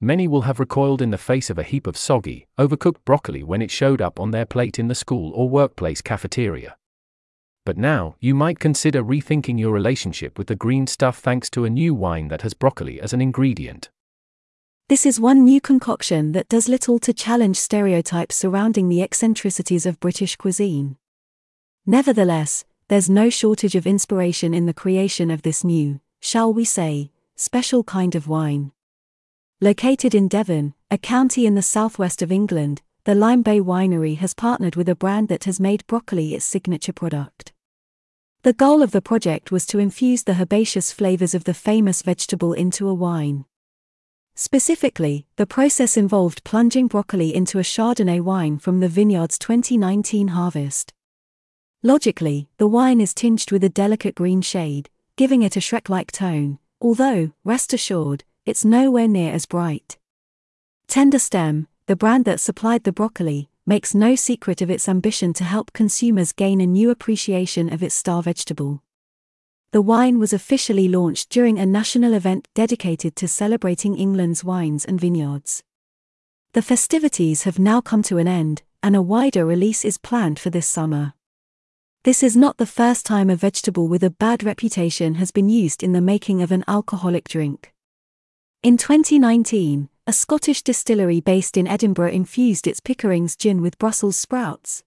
Many will have recoiled in the face of a heap of soggy, overcooked broccoli when it showed up on their plate in the school or workplace cafeteria. But now, you might consider rethinking your relationship with the green stuff thanks to a new wine that has broccoli as an ingredient. This is one new concoction that does little to challenge stereotypes surrounding the eccentricities of British cuisine. Nevertheless, there's no shortage of inspiration in the creation of this new, shall we say, special kind of wine. Located in Devon, a county in the southwest of England, the Lyme Bay Winery has partnered with a brand that has made broccoli its signature product. The goal of the project was to infuse the herbaceous flavors of the famous vegetable into a wine. Specifically, the process involved plunging broccoli into a Chardonnay wine from the vineyard's 2019 harvest. Logically, the wine is tinged with a delicate green shade, giving it a Shrek like tone, although, rest assured, it's nowhere near as bright. Tenderstem, the brand that supplied the broccoli, makes no secret of its ambition to help consumers gain a new appreciation of its star vegetable the wine was officially launched during a national event dedicated to celebrating England's wines and vineyards. The festivities have now come to an end, and a wider release is planned for this summer. This is not the first time a vegetable with a bad reputation has been used in the making of an alcoholic drink. In 2019, a Scottish distillery based in Edinburgh infused its Pickering's gin with Brussels sprouts.